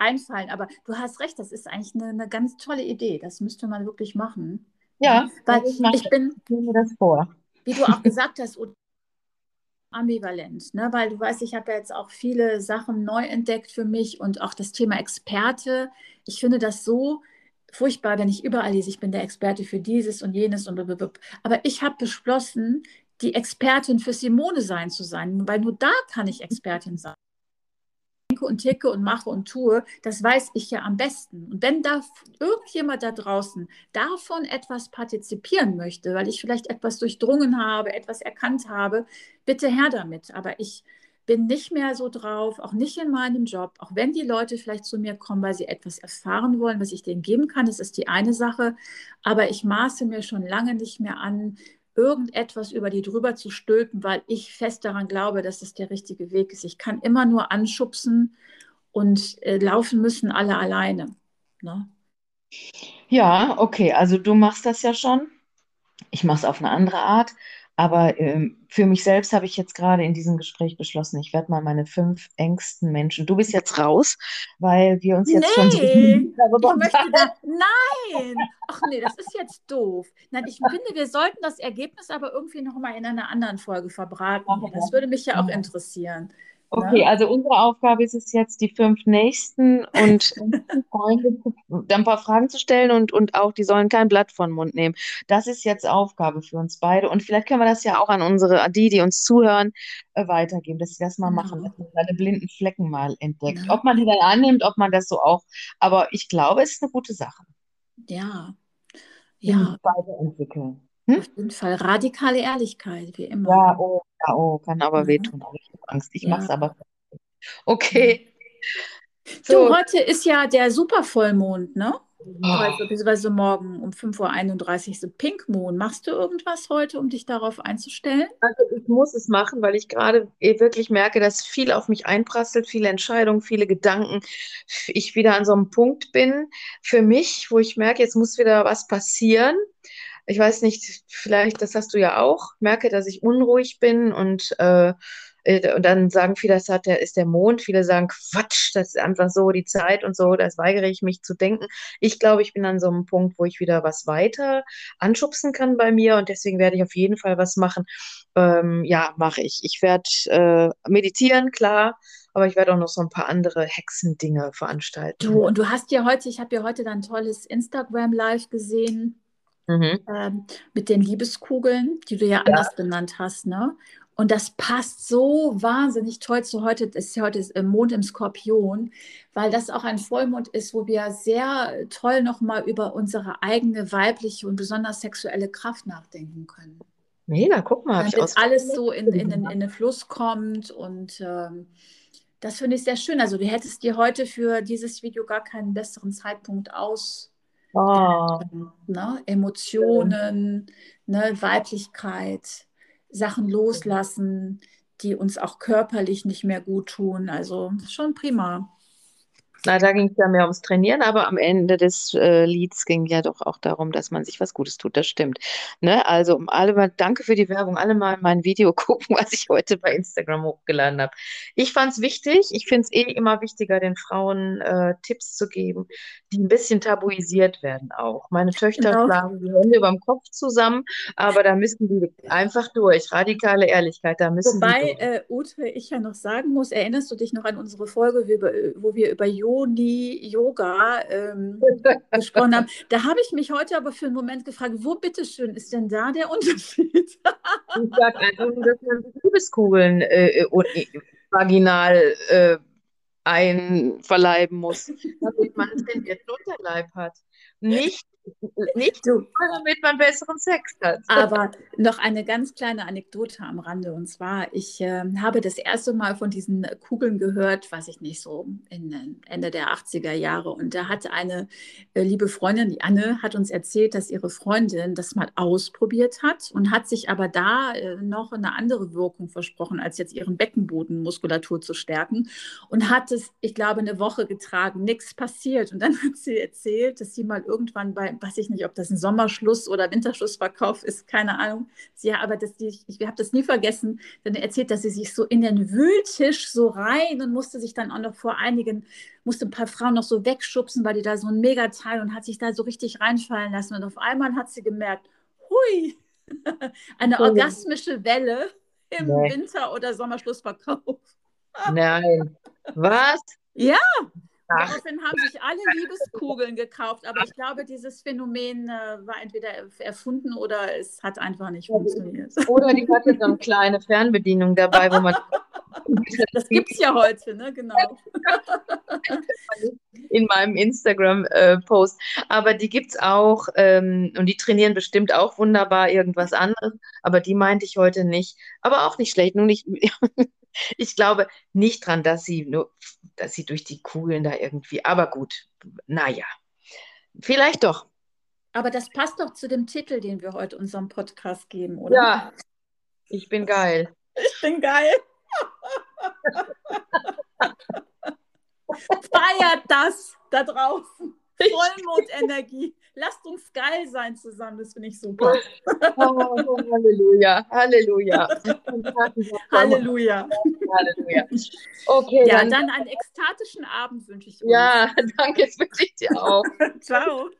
einfallen. Aber du hast recht, das ist eigentlich eine, eine ganz tolle Idee. Das müsste man wirklich machen. Ja, weil ich, ich bin, ich mir das vor. Wie du auch gesagt hast, ambivalent, ne? weil du weißt, ich habe ja jetzt auch viele Sachen neu entdeckt für mich und auch das Thema Experte. Ich finde das so furchtbar, wenn ich überall lese, ich bin der Experte für dieses und jenes und blablabla. aber ich habe beschlossen, die Expertin für Simone sein zu sein, weil nur da kann ich Expertin sein. Denke und ticke und mache und tue, das weiß ich ja am besten. Und wenn da irgendjemand da draußen davon etwas partizipieren möchte, weil ich vielleicht etwas durchdrungen habe, etwas erkannt habe, bitte her damit. Aber ich bin nicht mehr so drauf, auch nicht in meinem Job, auch wenn die Leute vielleicht zu mir kommen, weil sie etwas erfahren wollen, was ich denen geben kann, das ist die eine Sache, aber ich maße mir schon lange nicht mehr an, irgendetwas über die drüber zu stülpen, weil ich fest daran glaube, dass es der richtige Weg ist. Ich kann immer nur anschubsen und äh, laufen müssen alle alleine. Ne? Ja, okay, also du machst das ja schon. Ich mache es auf eine andere Art. Aber ähm, für mich selbst habe ich jetzt gerade in diesem Gespräch beschlossen, ich werde mal meine fünf engsten Menschen. Du bist jetzt raus, weil wir uns jetzt nee, schon so ich möchte da, Nein! Ach nee, das ist jetzt doof. Nein, ich finde, wir sollten das Ergebnis aber irgendwie nochmal in einer anderen Folge verbraten. Das würde mich ja auch interessieren. Okay, also unsere Aufgabe ist es jetzt, die fünf Nächsten und Freunde dann ein paar Fragen zu stellen und, und auch, die sollen kein Blatt von den Mund nehmen. Das ist jetzt Aufgabe für uns beide. Und vielleicht können wir das ja auch an unsere, die, die uns zuhören, äh, weitergeben, dass sie das mal machen, dass man seine blinden Flecken mal entdeckt. Ob man die dann annimmt, ob man das so auch, aber ich glaube, es ist eine gute Sache. Ja. Ja. Weiterentwickeln. Hm? Auf jeden Fall radikale Ehrlichkeit, wie immer. Ja, oh, ja, oh, kann aber ja. wehtun. Ich habe Angst. Ich ja. mache es aber. Okay. So. Du, heute ist ja der Supervollmond, ne? Heute, beziehungsweise morgen um 5.31 Uhr ist Pink Moon. Machst du irgendwas heute, um dich darauf einzustellen? Also ich muss es machen, weil ich gerade wirklich merke, dass viel auf mich einprasselt, viele Entscheidungen, viele Gedanken. Ich wieder an so einem Punkt bin für mich, wo ich merke, jetzt muss wieder was passieren ich weiß nicht, vielleicht, das hast du ja auch, merke, dass ich unruhig bin und, äh, äh, und dann sagen viele, das hat der, ist der Mond. Viele sagen, Quatsch, das ist einfach so die Zeit und so, das weigere ich mich zu denken. Ich glaube, ich bin an so einem Punkt, wo ich wieder was weiter anschubsen kann bei mir und deswegen werde ich auf jeden Fall was machen. Ähm, ja, mache ich. Ich werde äh, meditieren, klar aber ich werde auch noch so ein paar andere Hexendinge veranstalten. Du, und du hast ja heute, ich habe ja heute dein tolles Instagram Live gesehen mhm. ähm, mit den Liebeskugeln, die du ja, ja anders genannt hast, ne? Und das passt so wahnsinnig toll zu heute, das ist heute äh, Mond im Skorpion, weil das auch ein Vollmond ist, wo wir sehr toll nochmal über unsere eigene weibliche und besonders sexuelle Kraft nachdenken können. Mega, guck mal. Damit alles so in, in, in, in, den Fluss kommt und ähm, das finde ich sehr schön. Also du hättest dir heute für dieses Video gar keinen besseren Zeitpunkt aus Oh. Ne? Emotionen, ne? Weiblichkeit, Sachen loslassen, die uns auch körperlich nicht mehr gut tun. Also schon prima. Na, da ging es ja mehr ums Trainieren, aber am Ende des äh, Lieds ging ja doch auch darum, dass man sich was Gutes tut. Das stimmt. Ne? Also alle mal, danke für die Werbung. Alle mal mein Video gucken, was ich heute bei Instagram hochgeladen habe. Ich fand es wichtig. Ich finde es eh immer wichtiger, den Frauen äh, Tipps zu geben, die ein bisschen tabuisiert werden auch. Meine Töchter genau. schlagen die Hände über dem Kopf zusammen, aber da müssen die einfach durch. Radikale Ehrlichkeit, da müssen Wobei, äh, Ute, ich ja noch sagen muss, erinnerst du dich noch an unsere Folge, wo wir über Yoga Yoni-Yoga ähm, gesprochen haben. Da habe ich mich heute aber für einen Moment gefragt, wo bitteschön ist denn da der Unterschied? ich sage einfach nur, dass man Liebeskugeln äh, äh, vaginal äh, einverleiben muss, damit man trainierten Unterleib hat. Nicht nicht, du. damit man besseren Sex hat. Aber noch eine ganz kleine Anekdote am Rande. Und zwar, ich äh, habe das erste Mal von diesen Kugeln gehört, weiß ich nicht, so in, Ende der 80er Jahre. Und da hat eine äh, liebe Freundin, die Anne, hat uns erzählt, dass ihre Freundin das mal ausprobiert hat und hat sich aber da äh, noch eine andere Wirkung versprochen, als jetzt ihren Beckenbodenmuskulatur zu stärken. Und hat es, ich glaube, eine Woche getragen, nichts passiert. Und dann hat sie erzählt, dass sie mal irgendwann bei weiß ich nicht, ob das ein Sommerschluss oder Winterschlussverkauf ist, keine Ahnung. Sie, aber das, die, ich habe das nie vergessen, denn er erzählt, dass sie sich so in den Wühltisch so rein und musste sich dann auch noch vor einigen, musste ein paar Frauen noch so wegschubsen, weil die da so ein Megateil und hat sich da so richtig reinfallen lassen. Und auf einmal hat sie gemerkt, hui, eine orgasmische Welle im nee. Winter- oder Sommerschlussverkauf. Nein. Was? Ja, daraufhin haben sich alle Liebeskugeln gekauft, aber ich glaube, dieses Phänomen äh, war entweder erfunden oder es hat einfach nicht funktioniert. Oder die hatte so eine kleine Fernbedienung dabei, wo man. das gibt es ja heute, ne? Genau. In meinem Instagram-Post. Äh, aber die gibt es auch ähm, und die trainieren bestimmt auch wunderbar irgendwas anderes. Aber die meinte ich heute nicht. Aber auch nicht schlecht. Nur nicht. ich glaube nicht dran, dass sie nur, dass sie durch die Kugeln da irgendwie. Aber gut, naja. Vielleicht doch. Aber das passt doch zu dem Titel, den wir heute unserem Podcast geben, oder? Ja. Ich bin geil. Ich bin geil. Feiert das da draußen. Vollmondenergie. Lasst uns geil sein zusammen, das finde ich super. Oh, Halleluja, Halleluja. Halleluja. Halleluja. Okay. Ja, dann, dann einen ekstatischen Abend wünsche ich euch. Ja, danke, das wünsche ich dir auch. Ciao.